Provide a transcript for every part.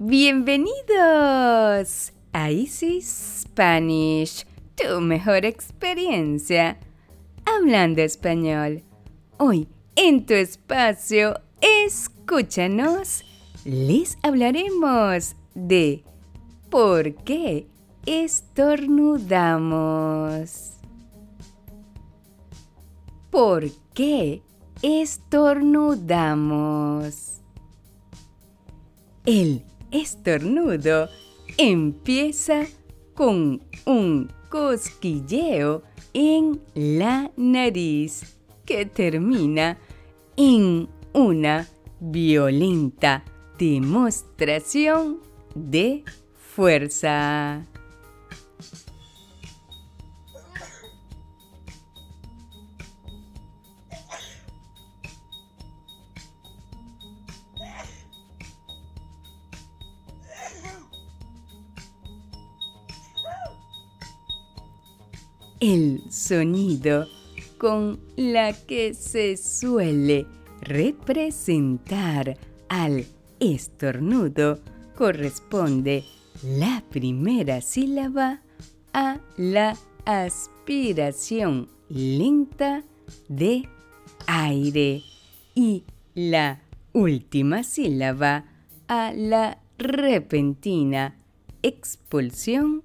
Bienvenidos a Easy Spanish, tu mejor experiencia hablando español. Hoy, en tu espacio, escúchanos, les hablaremos de por qué estornudamos. ¿Por qué estornudamos? El estornudo empieza con un cosquilleo en la nariz que termina en una violenta demostración de fuerza. El sonido con la que se suele representar al estornudo corresponde la primera sílaba a la aspiración lenta de aire y la última sílaba a la repentina expulsión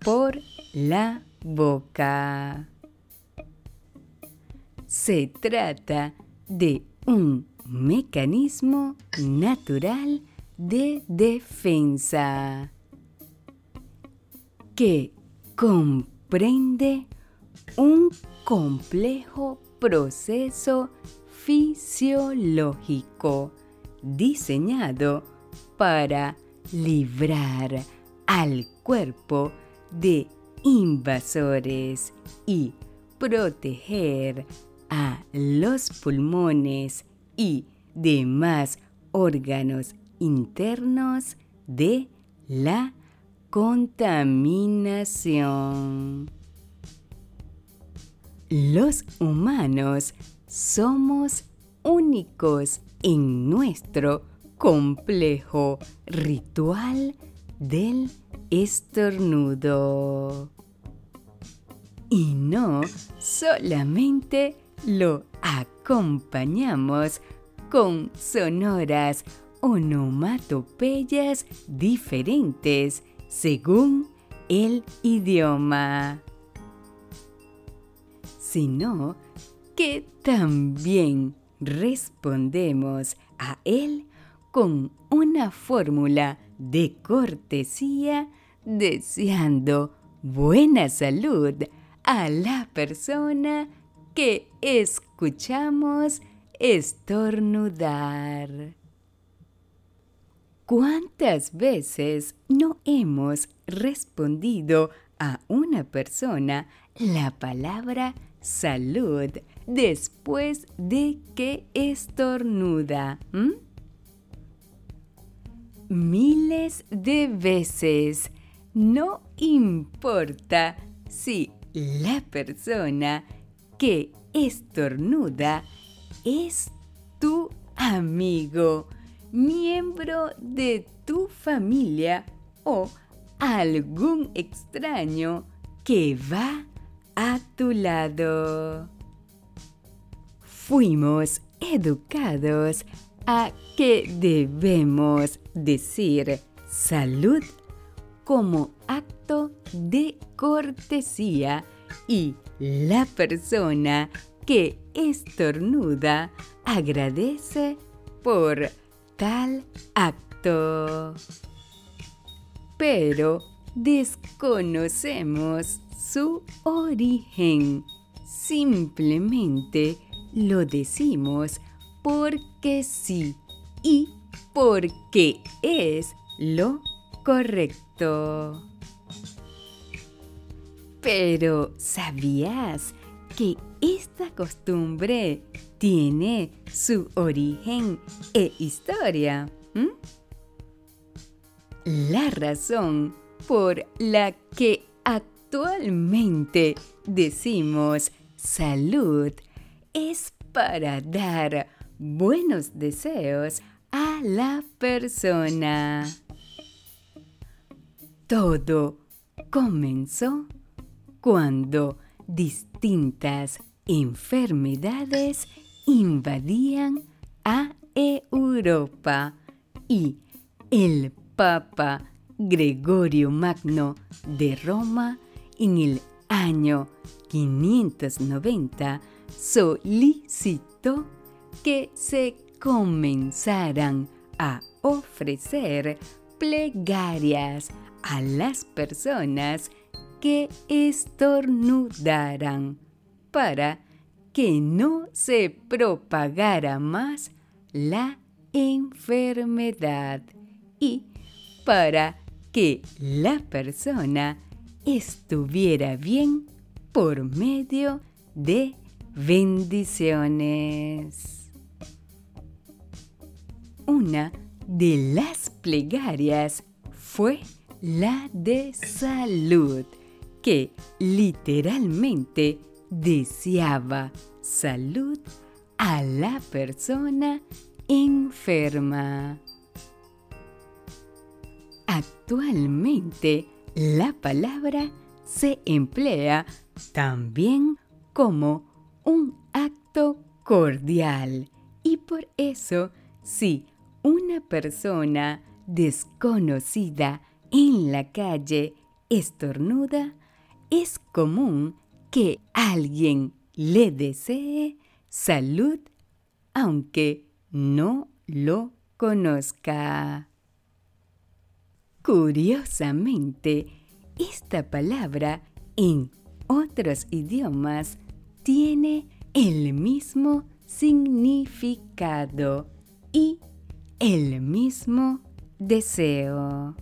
por la boca. Se trata de un mecanismo natural de defensa que comprende un complejo proceso fisiológico diseñado para librar al cuerpo de invasores y proteger a los pulmones y demás órganos internos de la contaminación. Los humanos somos únicos en nuestro complejo ritual del estornudo. Y no solamente lo acompañamos con sonoras onomatopeyas diferentes según el idioma, sino que también respondemos a él con una fórmula de cortesía deseando buena salud a la persona que escuchamos estornudar. ¿Cuántas veces no hemos respondido a una persona la palabra salud después de que estornuda? Miles de veces no importa si la persona que estornuda es tu amigo, miembro de tu familia o algún extraño que va a tu lado. Fuimos educados a que debemos decir salud como acto de cortesía y la persona que estornuda agradece por tal acto. Pero desconocemos su origen. Simplemente lo decimos porque sí y porque es lo correcto. Pero ¿sabías que esta costumbre tiene su origen e historia? ¿Mm? La razón por la que actualmente decimos salud es para dar buenos deseos a la persona. Todo comenzó cuando distintas enfermedades invadían a Europa y el Papa Gregorio Magno de Roma en el año 590 solicitó que se comenzaran a ofrecer plegarias a las personas que estornudaran para que no se propagara más la enfermedad y para que la persona estuviera bien por medio de bendiciones. Una de las plegarias fue la de salud, que literalmente deseaba salud a la persona enferma. Actualmente, la palabra se emplea también como un acto cordial y por eso si una persona desconocida en la calle estornuda, es común que alguien le desee salud aunque no lo conozca. Curiosamente, esta palabra en otros idiomas tiene el mismo significado y el mismo deseo.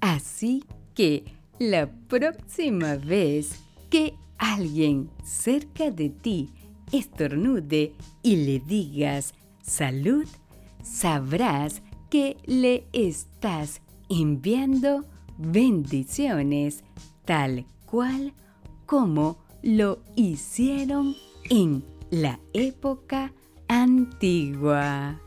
Así que la próxima vez que alguien cerca de ti estornude y le digas salud, sabrás que le estás enviando bendiciones tal cual como lo hicieron en la época antigua.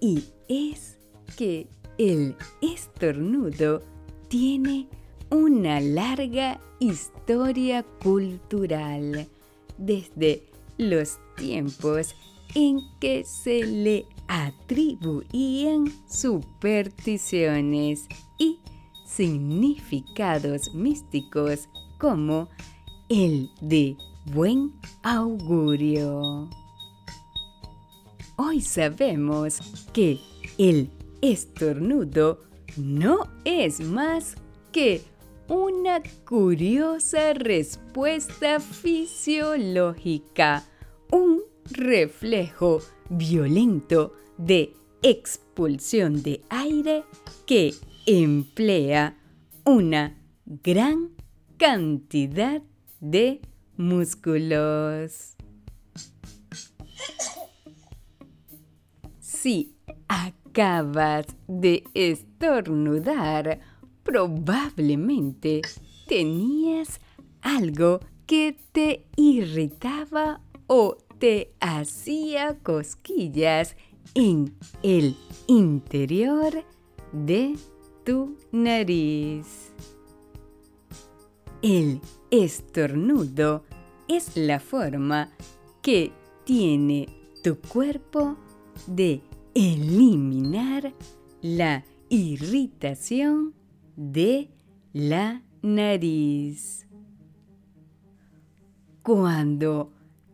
Y es que el estornudo tiene una larga historia cultural desde los tiempos en que se le atribuían supersticiones y significados místicos como el de buen augurio. Hoy sabemos que el estornudo no es más que una curiosa respuesta fisiológica, un reflejo violento de expulsión de aire que emplea una gran cantidad de músculos. Si acabas de estornudar, probablemente tenías algo que te irritaba o te hacía cosquillas en el interior de tu nariz. El estornudo es la forma que tiene tu cuerpo de eliminar la irritación de la nariz. Cuando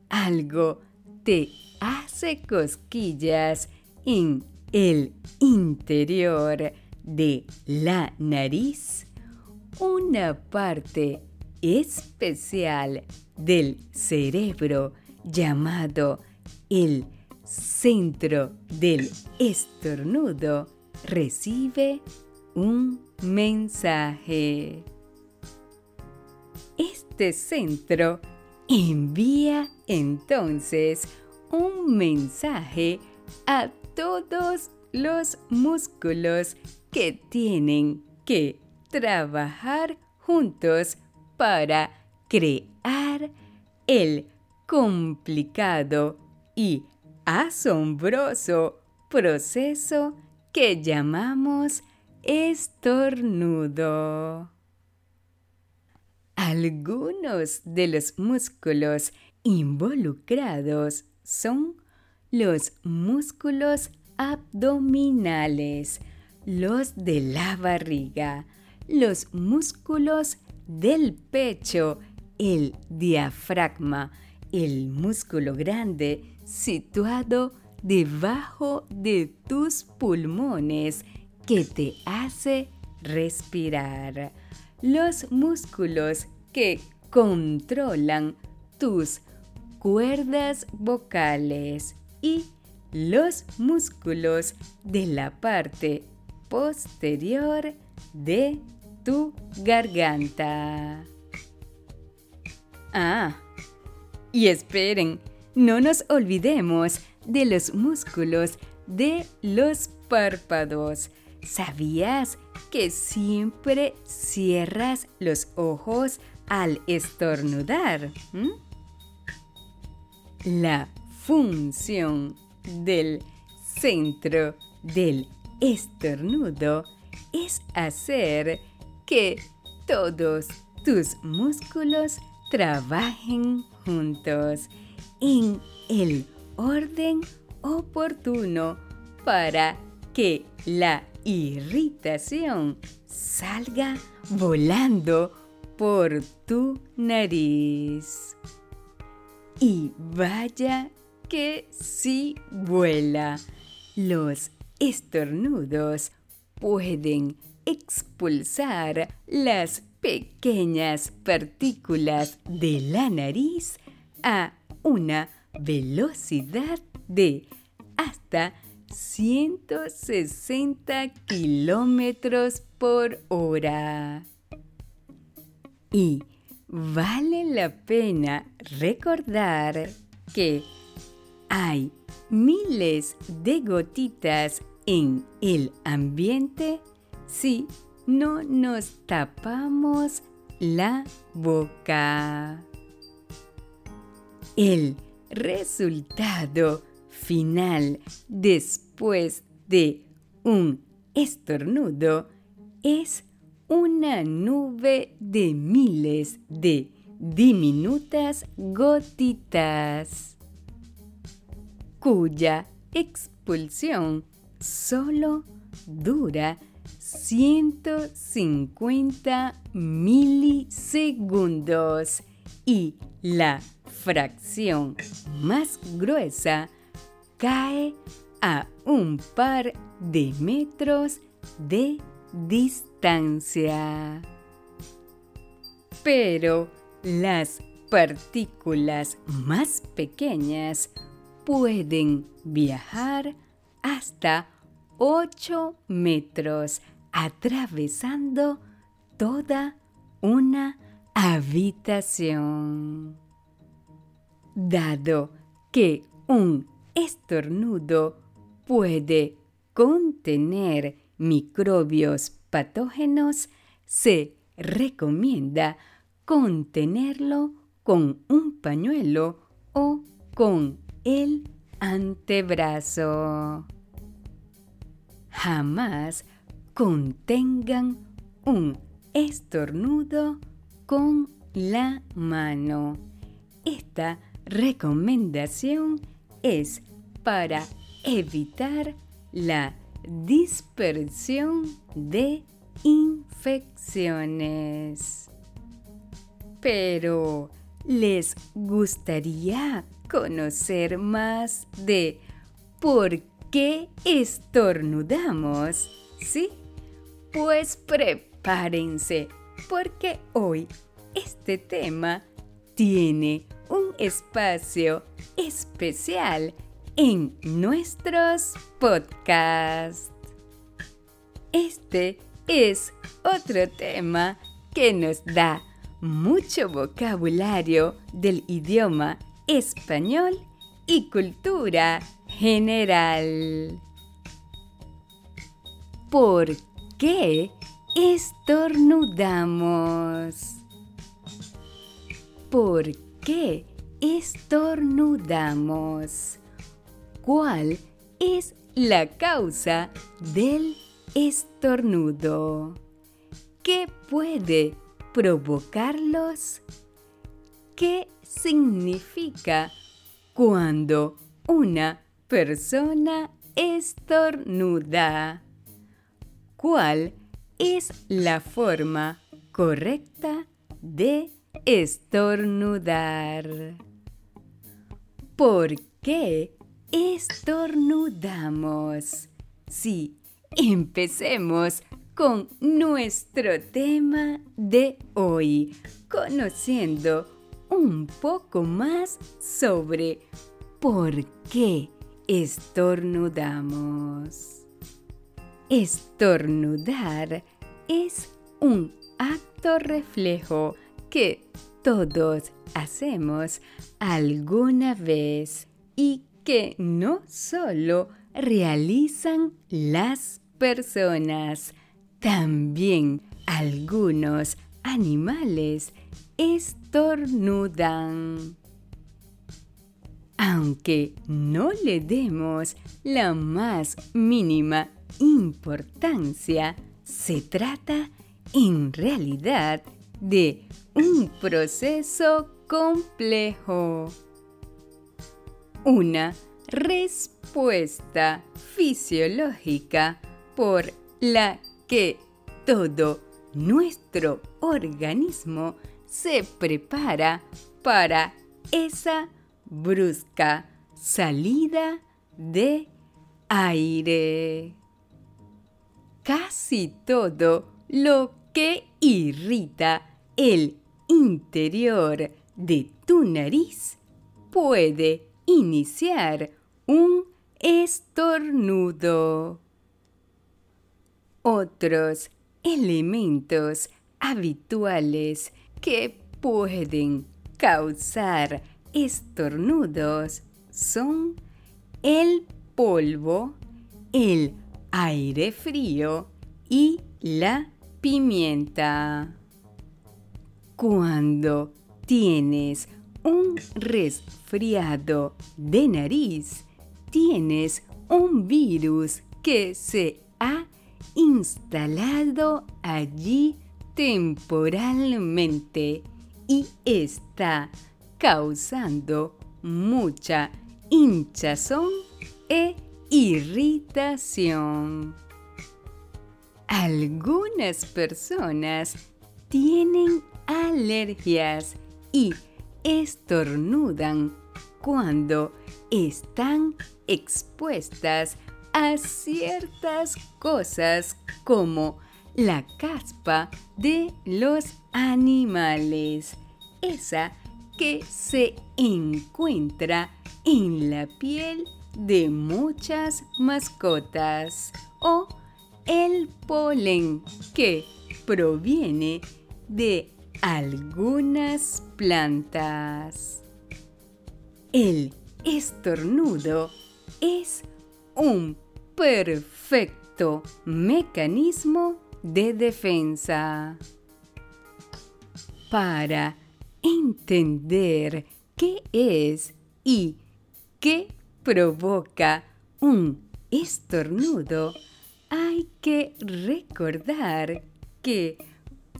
algo te hace cosquillas en el interior de la nariz, una parte especial del cerebro llamado el centro del estornudo recibe un mensaje. Este centro envía entonces un mensaje a todos los músculos que tienen que trabajar juntos para crear el complicado y asombroso proceso que llamamos estornudo. Algunos de los músculos involucrados son los músculos abdominales, los de la barriga, los músculos del pecho, el diafragma, el músculo grande situado debajo de tus pulmones que te hace respirar, los músculos que controlan tus cuerdas vocales y los músculos de la parte posterior de tu garganta. Ah, y esperen, no nos olvidemos de los músculos de los párpados. ¿Sabías que siempre cierras los ojos al estornudar? ¿Mm? La función del centro del estornudo es hacer que todos tus músculos trabajen juntos en el orden oportuno para que la irritación salga volando por tu nariz. Y vaya que si vuela. Los estornudos pueden expulsar las pequeñas partículas de la nariz a una velocidad de hasta 160 kilómetros por hora. Y vale la pena recordar que hay miles de gotitas en el ambiente si no nos tapamos la boca. El resultado final después de un estornudo es una nube de miles de diminutas gotitas cuya expulsión solo dura 150 milisegundos y la fracción más gruesa cae a un par de metros de distancia. Pero las partículas más pequeñas pueden viajar hasta 8 metros atravesando toda una habitación. Dado que un estornudo puede contener microbios patógenos, se recomienda contenerlo con un pañuelo o con el antebrazo. Jamás contengan un estornudo con la mano. Esta recomendación es para evitar la dispersión de infecciones. Pero, ¿les gustaría conocer más de por qué estornudamos? ¿Sí? Pues prepárense, porque hoy este tema tiene un espacio especial en nuestros podcasts. Este es otro tema que nos da mucho vocabulario del idioma español y cultura general. ¿Por qué estornudamos? ¿Por qué estornudamos? ¿Cuál es la causa del estornudo. ¿Qué puede provocarlos? ¿Qué significa cuando una persona estornuda? ¿Cuál es la forma correcta de estornudar? ¿Por qué estornudamos? Sí, empecemos con nuestro tema de hoy, conociendo un poco más sobre por qué estornudamos. Estornudar es un acto reflejo que todos hacemos alguna vez y que no solo realizan las personas, también algunos animales estornudan. Aunque no le demos la más mínima importancia, se trata en realidad de un proceso complejo. Una respuesta fisiológica por la que todo nuestro organismo se prepara para esa brusca salida de aire. Casi todo lo que irrita el interior de tu nariz puede iniciar un estornudo. Otros elementos habituales que pueden causar estornudos son el polvo, el aire frío y la pimienta. Cuando tienes un resfriado de nariz, tienes un virus que se ha instalado allí temporalmente y está causando mucha hinchazón e irritación. Algunas personas tienen alergias y estornudan cuando están expuestas a ciertas cosas como la caspa de los animales, esa que se encuentra en la piel de muchas mascotas o el polen que proviene de algunas plantas. El estornudo es un perfecto mecanismo de defensa. Para entender qué es y qué provoca un estornudo, hay que recordar que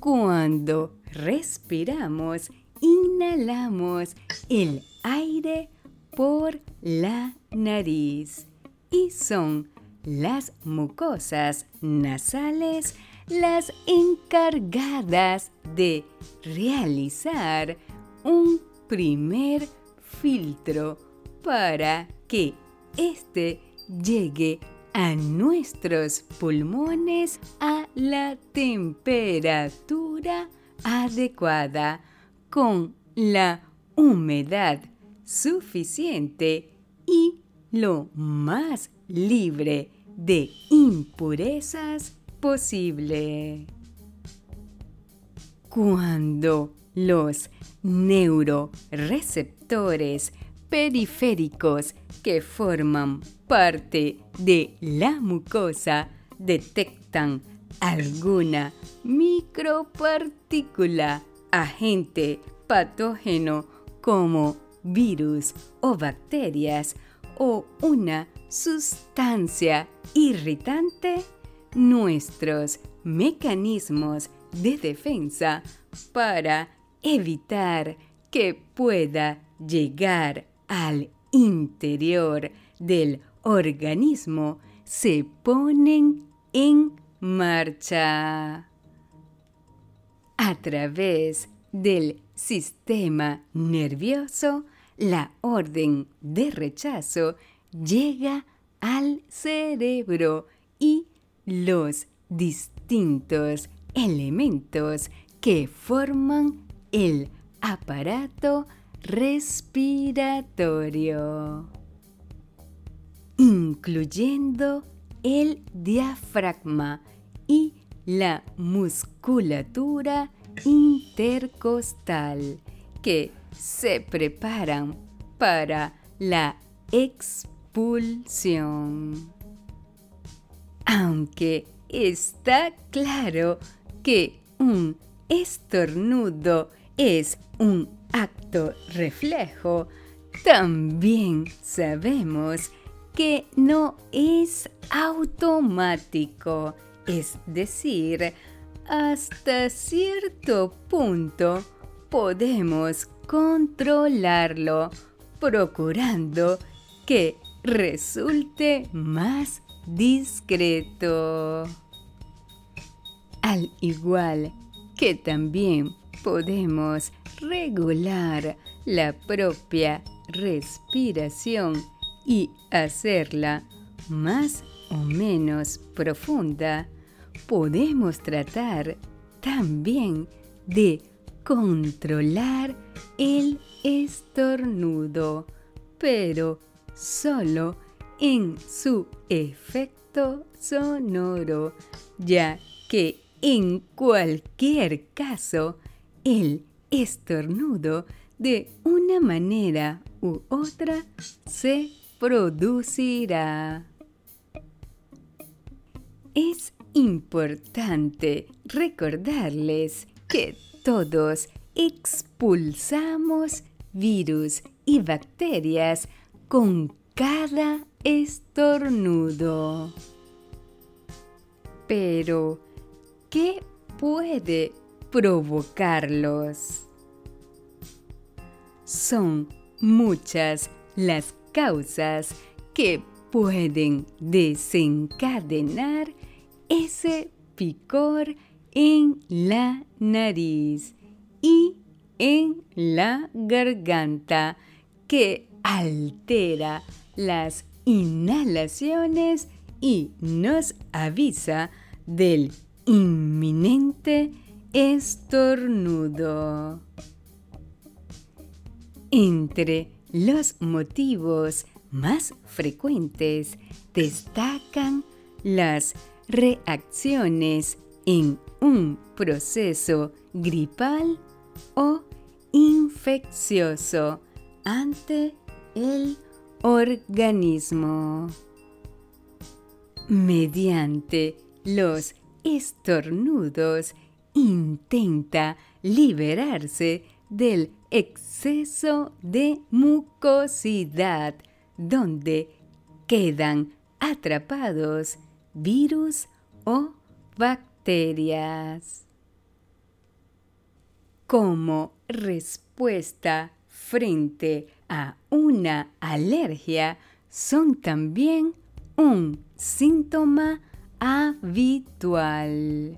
cuando respiramos, inhalamos el aire por la nariz y son las mucosas nasales las encargadas de realizar un primer filtro para que éste llegue a nuestros pulmones a la temperatura adecuada con la humedad suficiente y lo más libre de impurezas posible. Cuando los neuroreceptores periféricos que forman parte de la mucosa detectan alguna micropartícula, agente patógeno como virus o bacterias o una sustancia irritante, nuestros mecanismos de defensa para evitar que pueda llegar al interior del organismo se ponen en marcha. A través del sistema nervioso, la orden de rechazo llega al cerebro y los distintos elementos que forman el aparato respiratorio, incluyendo el diafragma y la musculatura intercostal que se preparan para la expulsión. Aunque está claro que un estornudo es un acto reflejo, también sabemos que no es automático, es decir, hasta cierto punto podemos controlarlo, procurando que resulte más discreto. Al igual que también podemos regular la propia respiración y hacerla más o menos profunda, podemos tratar también de controlar el estornudo, pero solo en su efecto sonoro, ya que en cualquier caso el estornudo de una manera u otra se producirá. Es importante recordarles que todos expulsamos virus y bacterias con cada estornudo. Pero, ¿qué puede provocarlos? Son muchas las causas que pueden desencadenar ese picor en la nariz y en la garganta que altera las inhalaciones y nos avisa del inminente estornudo. Entre los motivos más frecuentes destacan las reacciones en un proceso gripal o infeccioso ante el organismo. Mediante los estornudos intenta liberarse del exceso de mucosidad donde quedan atrapados virus o bacterias. Como respuesta frente a una alergia son también un síntoma habitual.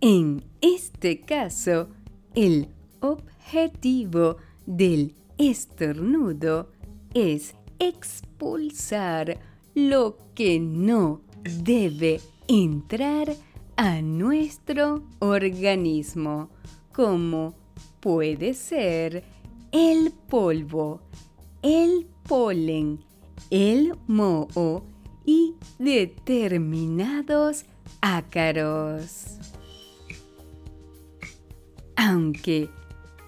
En este caso, el objetivo del estornudo es expulsar lo que no debe entrar a nuestro organismo, como puede ser el polvo, el polen, el moho y determinados ácaros. Aunque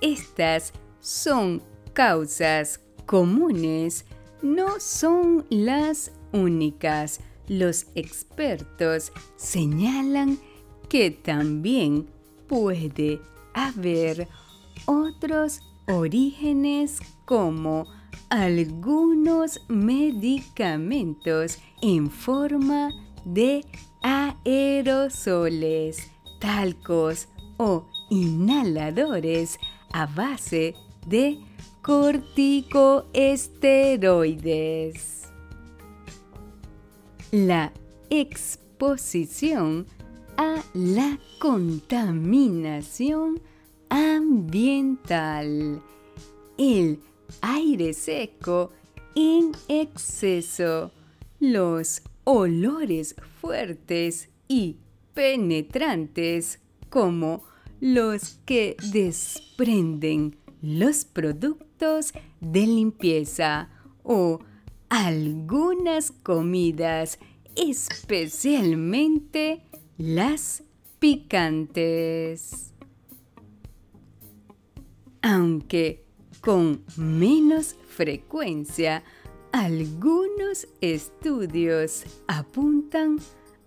estas son causas comunes, no son las únicas. Los expertos señalan que también puede haber otros orígenes como algunos medicamentos en forma de aerosoles, talcos o inhaladores a base de corticoesteroides. La exposición a la contaminación ambiental. El aire seco en exceso. Los olores fuertes y penetrantes como los que desprenden los productos de limpieza o algunas comidas, especialmente las picantes. Aunque con menos frecuencia, algunos estudios apuntan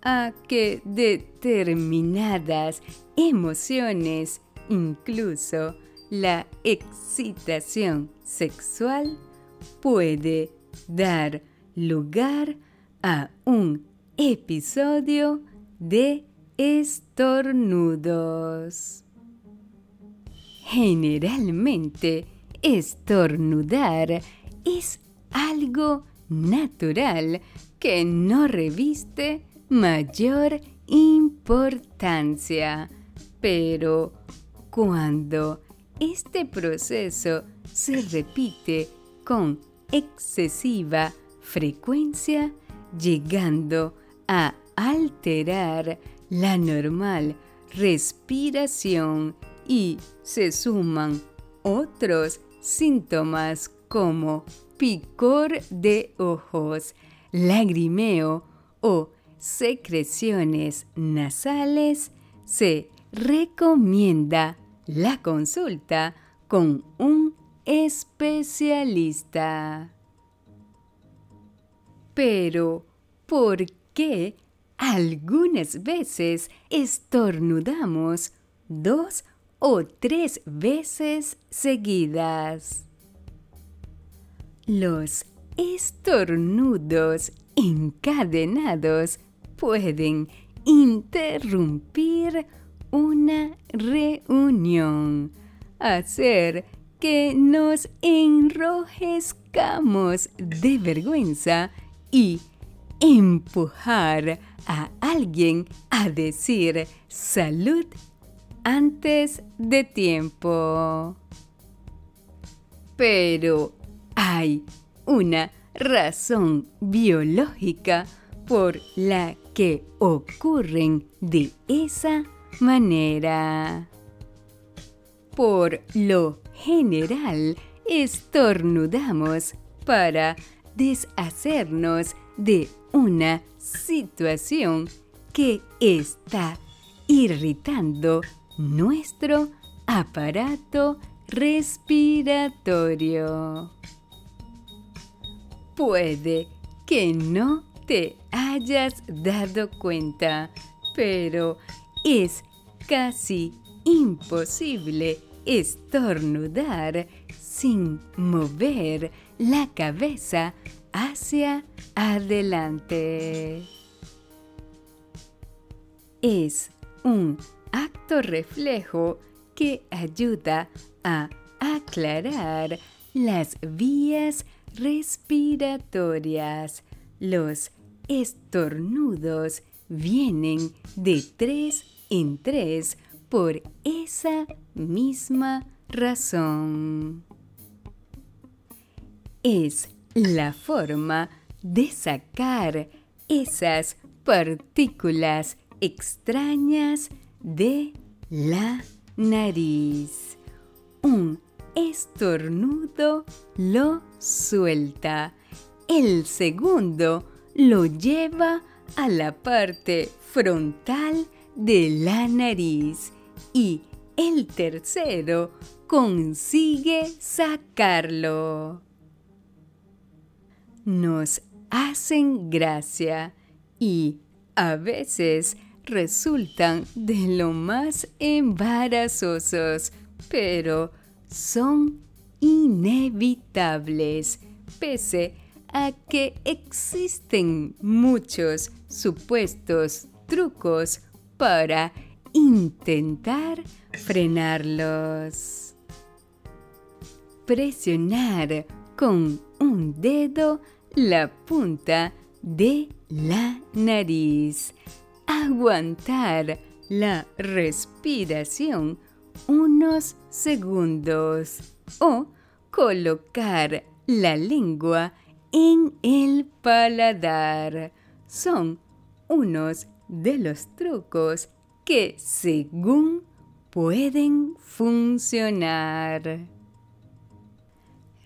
a que determinadas emociones, incluso la excitación sexual, puede dar lugar a un episodio de estornudos. Generalmente, estornudar es algo natural que no reviste mayor importancia. Pero cuando este proceso se repite con excesiva frecuencia, llegando a alterar la normal respiración y se suman otros síntomas como picor de ojos, lagrimeo o secreciones nasales, se recomienda la consulta con un especialista. Pero, ¿por qué algunas veces estornudamos dos o tres veces seguidas? Los estornudos encadenados pueden interrumpir una reunión, hacer que nos enrojezcamos de vergüenza y empujar a alguien a decir salud antes de tiempo. Pero hay una razón biológica por la que ocurren de esa manera. Por lo general, estornudamos para deshacernos de una situación que está irritando nuestro aparato respiratorio. Puede que no te hayas dado cuenta, pero es casi imposible estornudar sin mover la cabeza hacia adelante. Es un acto reflejo que ayuda a aclarar las vías respiratorias. Los estornudos vienen de tres en tres por esa misma razón. Es la forma de sacar esas partículas extrañas de la nariz. Un estornudo lo suelta. El segundo lo lleva a la parte frontal de la nariz y el tercero consigue sacarlo. Nos hacen gracia y a veces resultan de lo más embarazosos, pero son inevitables pese a que existen muchos supuestos trucos para intentar frenarlos. Presionar con un dedo la punta de la nariz. Aguantar la respiración unos segundos o colocar la lengua en el paladar. Son unos de los trucos que según pueden funcionar.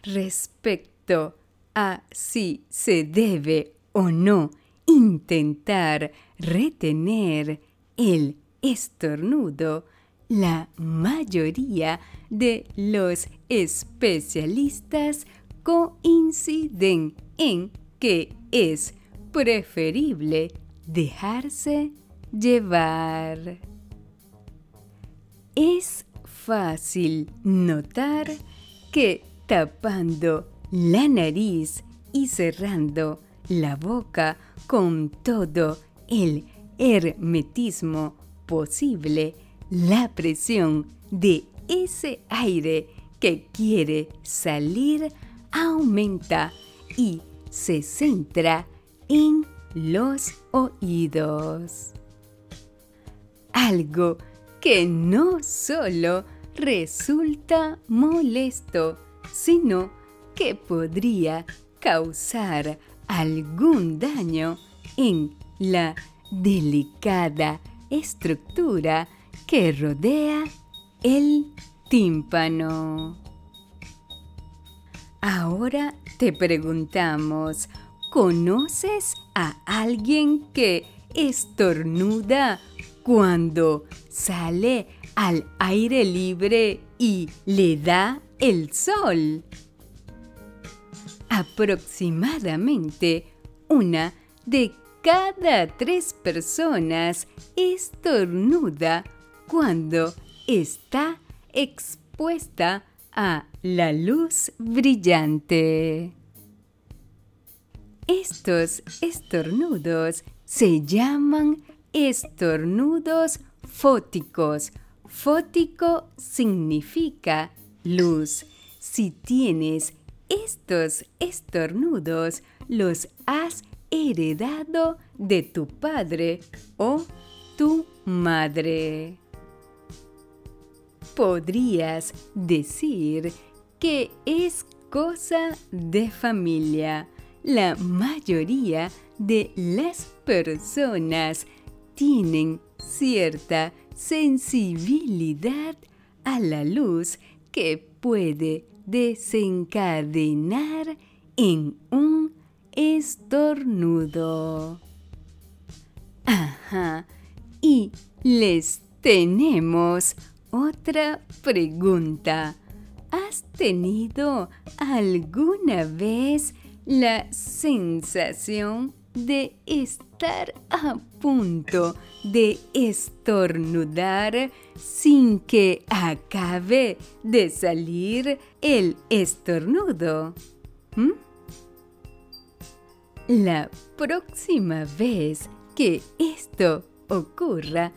Respecto a si se debe o no intentar retener el estornudo, la mayoría de los especialistas coinciden en que es preferible dejarse llevar. Es fácil notar que tapando la nariz y cerrando la boca con todo el hermetismo posible, la presión de ese aire que quiere salir aumenta y se centra en los oídos. Algo que no solo resulta molesto, sino que podría causar algún daño en la delicada estructura que rodea el tímpano. Ahora te preguntamos, ¿conoces a alguien que estornuda cuando sale al aire libre y le da el sol? Aproximadamente una de cada tres personas estornuda cuando está expuesta a la luz brillante. Estos estornudos se llaman estornudos fóticos. Fótico significa luz. Si tienes estos estornudos, los has heredado de tu padre o tu madre. Podrías decir que es cosa de familia. La mayoría de las personas tienen cierta sensibilidad a la luz que puede desencadenar en un estornudo. Ajá, y les tenemos otra pregunta. ¿Has tenido alguna vez la sensación de estar a punto de estornudar sin que acabe de salir el estornudo? ¿Mm? La próxima vez que esto ocurra,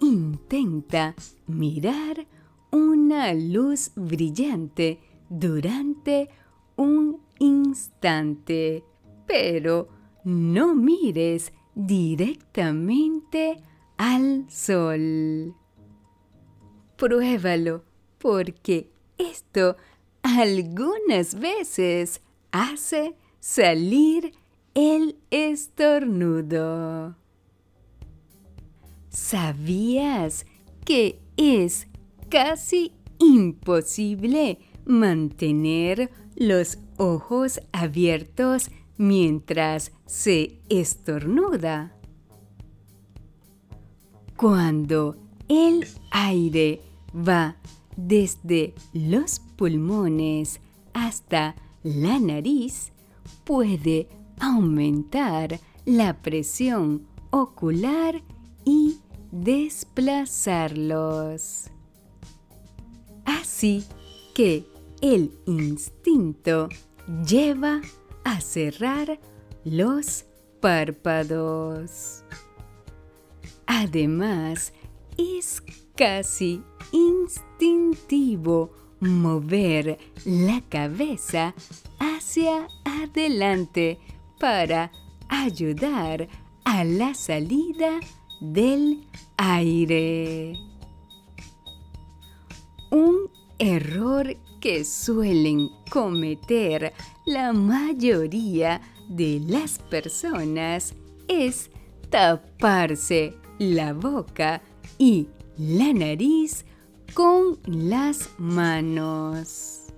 intenta mirar una luz brillante durante un instante, pero no mires directamente al sol. Pruébalo porque esto algunas veces hace salir el estornudo. ¿Sabías que es casi imposible mantener los ojos abiertos mientras se estornuda? Cuando el aire va desde los pulmones hasta la nariz, puede aumentar la presión ocular y desplazarlos. Así que el instinto lleva a cerrar los párpados. Además, es casi instintivo mover la cabeza hacia adelante para ayudar a la salida del aire. Un error que suelen cometer la mayoría de las personas es taparse la boca y la nariz con las manos.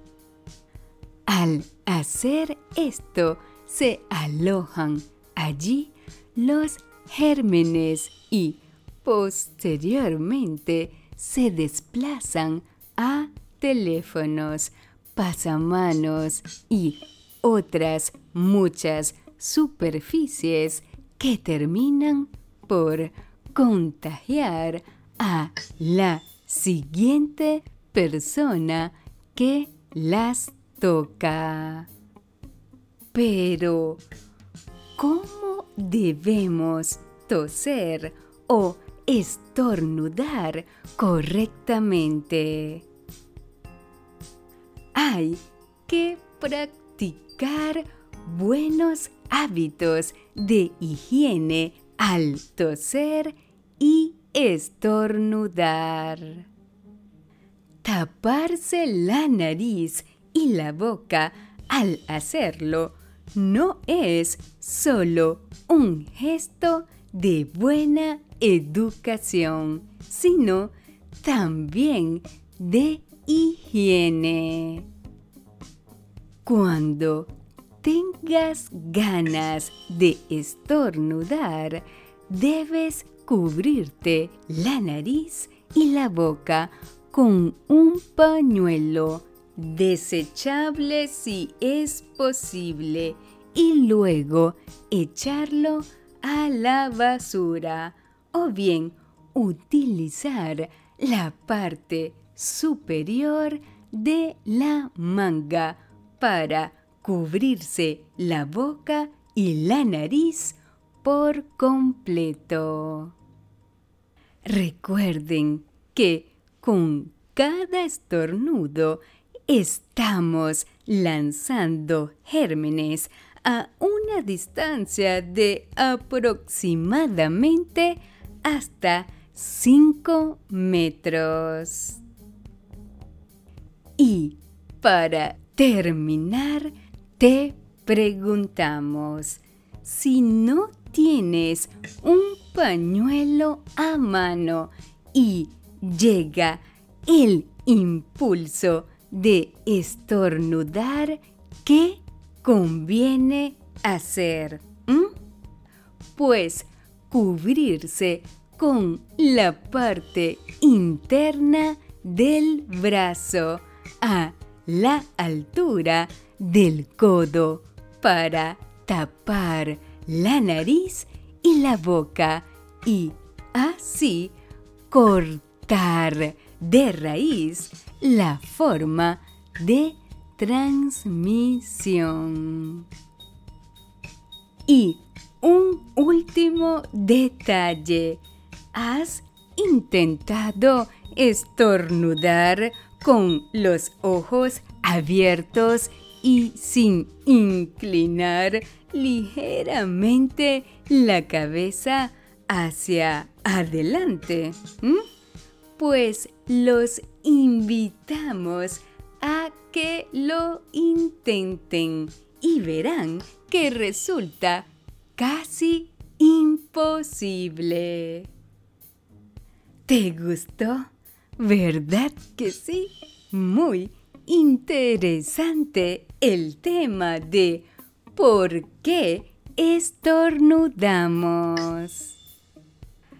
Al hacer esto, se alojan allí los gérmenes y posteriormente se desplazan a teléfonos, pasamanos y otras muchas superficies que terminan por contagiar a la siguiente persona que las toca. Pero, ¿cómo debemos toser o estornudar correctamente? Hay que practicar buenos hábitos de higiene al toser y estornudar. Taparse la nariz y la boca al hacerlo no es solo un gesto de buena educación, sino también de higiene. Cuando tengas ganas de estornudar, debes cubrirte la nariz y la boca con un pañuelo desechable si es posible y luego echarlo a la basura o bien utilizar la parte superior de la manga para cubrirse la boca y la nariz por completo. Recuerden que con cada estornudo estamos lanzando gérmenes a una distancia de aproximadamente hasta 5 metros. Y para terminar, te preguntamos, si no tienes un pañuelo a mano y llega el impulso de estornudar, ¿qué conviene hacer? ¿Mm? Pues cubrirse con la parte interna del brazo a la altura del codo para tapar la nariz y la boca y así cortar de raíz la forma de transmisión. Y un último detalle. ¿Has intentado estornudar con los ojos abiertos y sin inclinar ligeramente la cabeza hacia adelante. Pues los invitamos a que lo intenten y verán que resulta casi imposible. ¿Te gustó? ¿Verdad que sí? Muy interesante el tema de por qué estornudamos.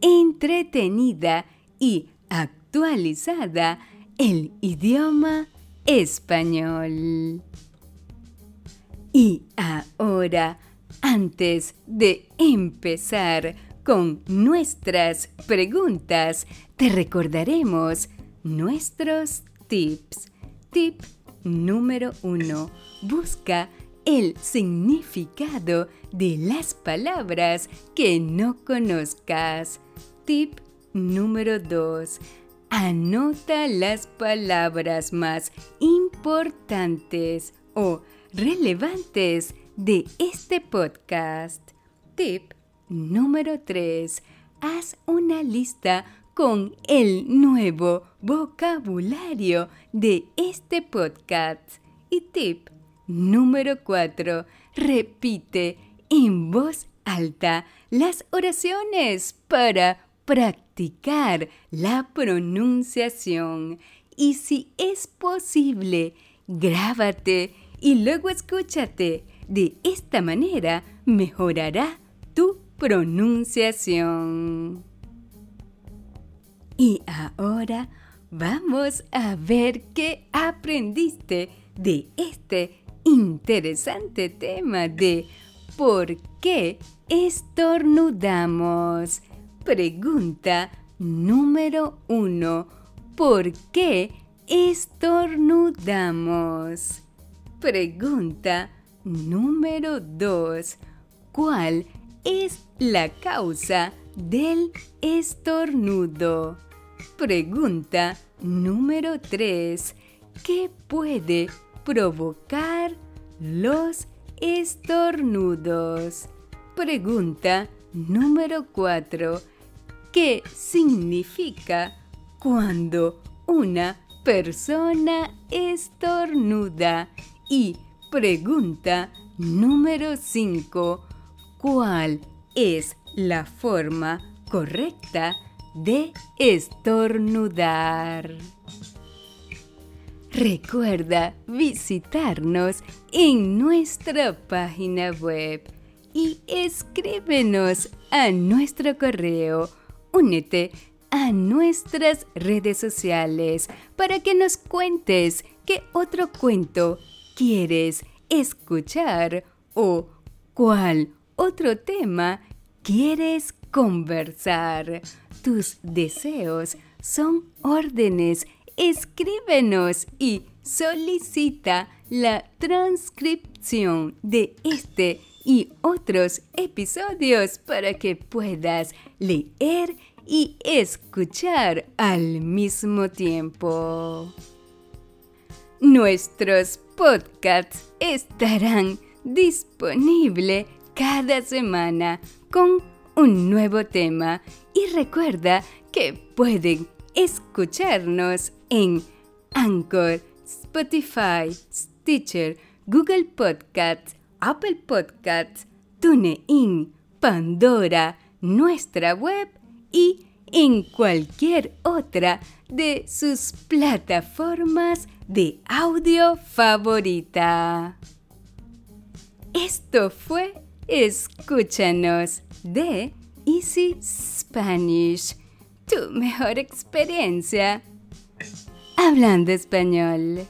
entretenida y actualizada el idioma español. Y ahora, antes de empezar con nuestras preguntas, te recordaremos nuestros tips. Tip número uno. Busca el significado de las palabras que no conozcas. Tip número 2. Anota las palabras más importantes o relevantes de este podcast. Tip número 3. Haz una lista con el nuevo vocabulario de este podcast. Y tip número 4. Repite en voz alta las oraciones para practicar la pronunciación. Y si es posible, grábate y luego escúchate. De esta manera mejorará tu pronunciación. Y ahora vamos a ver qué aprendiste de este interesante tema de ¿por qué estornudamos? Pregunta número uno. ¿Por qué estornudamos? Pregunta número dos. ¿Cuál es la causa del estornudo? Pregunta número 3. ¿Qué puede provocar los estornudos? Pregunta número 4. ¿Qué significa cuando una persona estornuda? Y pregunta número 5. ¿Cuál es la forma correcta de estornudar. Recuerda visitarnos en nuestra página web y escríbenos a nuestro correo. Únete a nuestras redes sociales para que nos cuentes qué otro cuento quieres escuchar o cuál otro tema quieres conversar. Tus deseos son órdenes. Escríbenos y solicita la transcripción de este y otros episodios para que puedas leer y escuchar al mismo tiempo. Nuestros podcasts estarán disponibles cada semana con un nuevo tema y recuerda que pueden escucharnos en Anchor, Spotify, Stitcher, Google Podcasts, Apple Podcasts, TuneIn, Pandora, nuestra web y en cualquier otra de sus plataformas de audio favorita. Esto fue Escúchanos de Easy Spanish, tu mejor experiencia hablando español.